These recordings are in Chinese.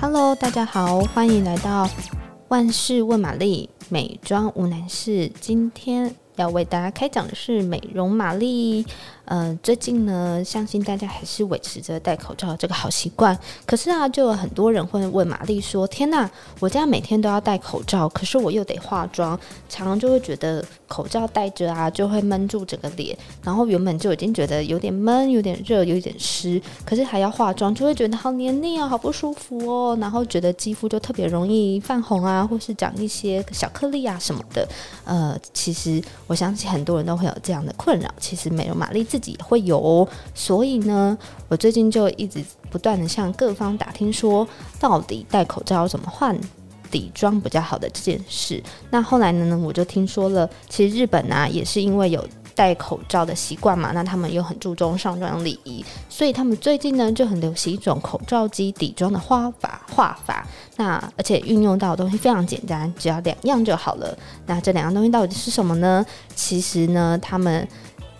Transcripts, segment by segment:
Hello，大家好，欢迎来到万事问玛丽，美妆无难事。今天要为大家开讲的是美容玛丽。嗯、最近呢，相信大家还是维持着戴口罩这个好习惯。可是啊，就有很多人会问玛丽说：“天哪，我家每天都要戴口罩，可是我又得化妆，常常就会觉得口罩戴着啊，就会闷住整个脸。然后原本就已经觉得有点闷、有点热、有点湿，可是还要化妆，就会觉得好黏腻啊，好不舒服哦。然后觉得肌肤就特别容易泛红啊，或是长一些小颗粒啊什么的。呃，其实我相信很多人都会有这样的困扰。其实美容玛丽自自己会有，所以呢，我最近就一直不断的向各方打听，说到底戴口罩怎么换底妆比较好的这件事。那后来呢，我就听说了，其实日本啊也是因为有戴口罩的习惯嘛，那他们又很注重上妆礼仪，所以他们最近呢就很流行一种口罩肌底妆的画法画法。那而且运用到的东西非常简单，只要两样就好了。那这两样东西到底是什么呢？其实呢，他们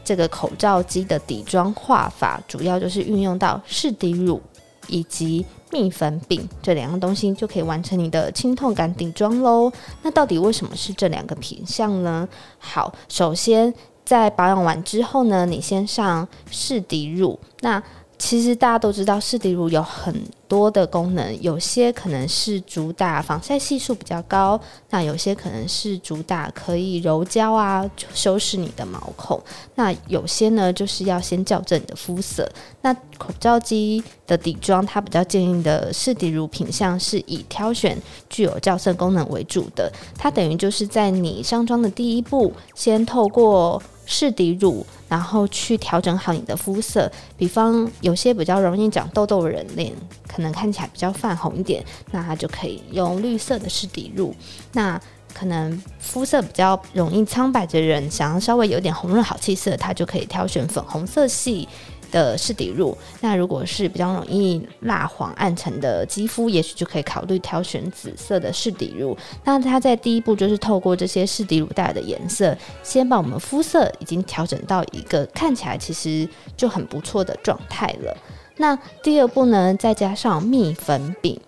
这个口罩机的底妆画法，主要就是运用到湿底乳以及蜜粉饼这两样东西，就可以完成你的清透感底妆喽。那到底为什么是这两个品相呢？好，首先在保养完之后呢，你先上试底乳。那其实大家都知道，适底乳有很多的功能，有些可能是主打防晒系数比较高，那有些可能是主打可以柔焦啊，修饰你的毛孔，那有些呢就是要先校正你的肤色。那口罩肌的底妆，它比较建议的适底乳品项是以挑选具有校色功能为主的，它等于就是在你上妆的第一步，先透过试底乳，然后去调整好你的肤色。比方有些比较容易长痘痘的人脸，可能看起来比较泛红一点，那它就可以用绿色的试底乳。那可能肤色比较容易苍白的人，想要稍微有点红润好气色，它就可以挑选粉红色系的试底乳，那如果是比较容易蜡黄暗沉的肌肤，也许就可以考虑挑选紫色的试底乳。那它在第一步就是透过这些试底乳带来的颜色，先把我们肤色已经调整到一个看起来其实就很不错的状态了。那第二步呢，再加上蜜粉饼。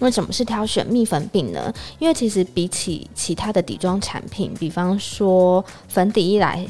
为什么是挑选蜜粉饼呢？因为其实比起其他的底妆产品，比方说粉底液来。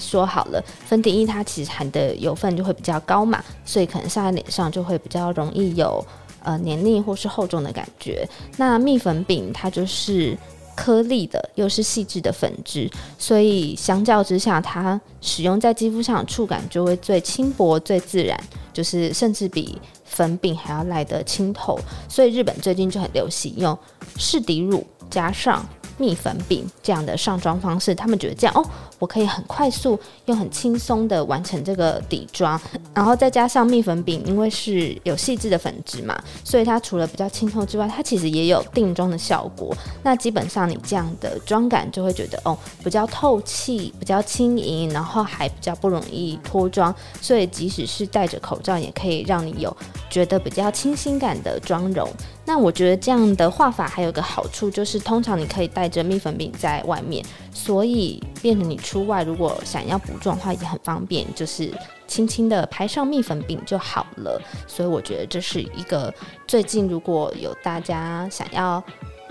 说好了，粉底液它其实含的油分就会比较高嘛，所以可能上在脸上就会比较容易有呃黏腻或是厚重的感觉。那蜜粉饼它就是颗粒的，又是细致的粉质，所以相较之下，它使用在肌肤上的触感就会最轻薄、最自然，就是甚至比粉饼还要来得清透。所以日本最近就很流行用适底乳加上蜜粉饼这样的上妆方式，他们觉得这样哦。我可以很快速又很轻松的完成这个底妆，然后再加上蜜粉饼，因为是有细致的粉质嘛，所以它除了比较清透之外，它其实也有定妆的效果。那基本上你这样的妆感就会觉得哦，比较透气，比较轻盈，然后还比较不容易脱妆，所以即使是戴着口罩，也可以让你有觉得比较清新感的妆容。那我觉得这样的画法还有个好处，就是通常你可以戴着蜜粉饼在外面，所以变成你出外如果想要补妆的话也很方便，就是轻轻的拍上蜜粉饼就好了。所以我觉得这是一个最近如果有大家想要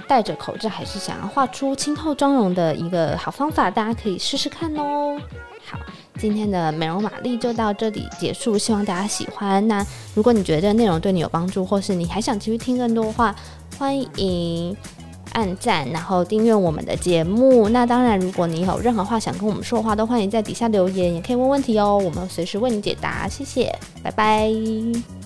戴着口罩还是想要画出清透妆容的一个好方法，大家可以试试看哦。好。今天的美容玛丽就到这里结束，希望大家喜欢。那如果你觉得这个内容对你有帮助，或是你还想继续听更多的话，欢迎按赞，然后订阅我们的节目。那当然，如果你有任何话想跟我们说的话，都欢迎在底下留言，也可以问问题哦，我们随时为你解答。谢谢，拜拜。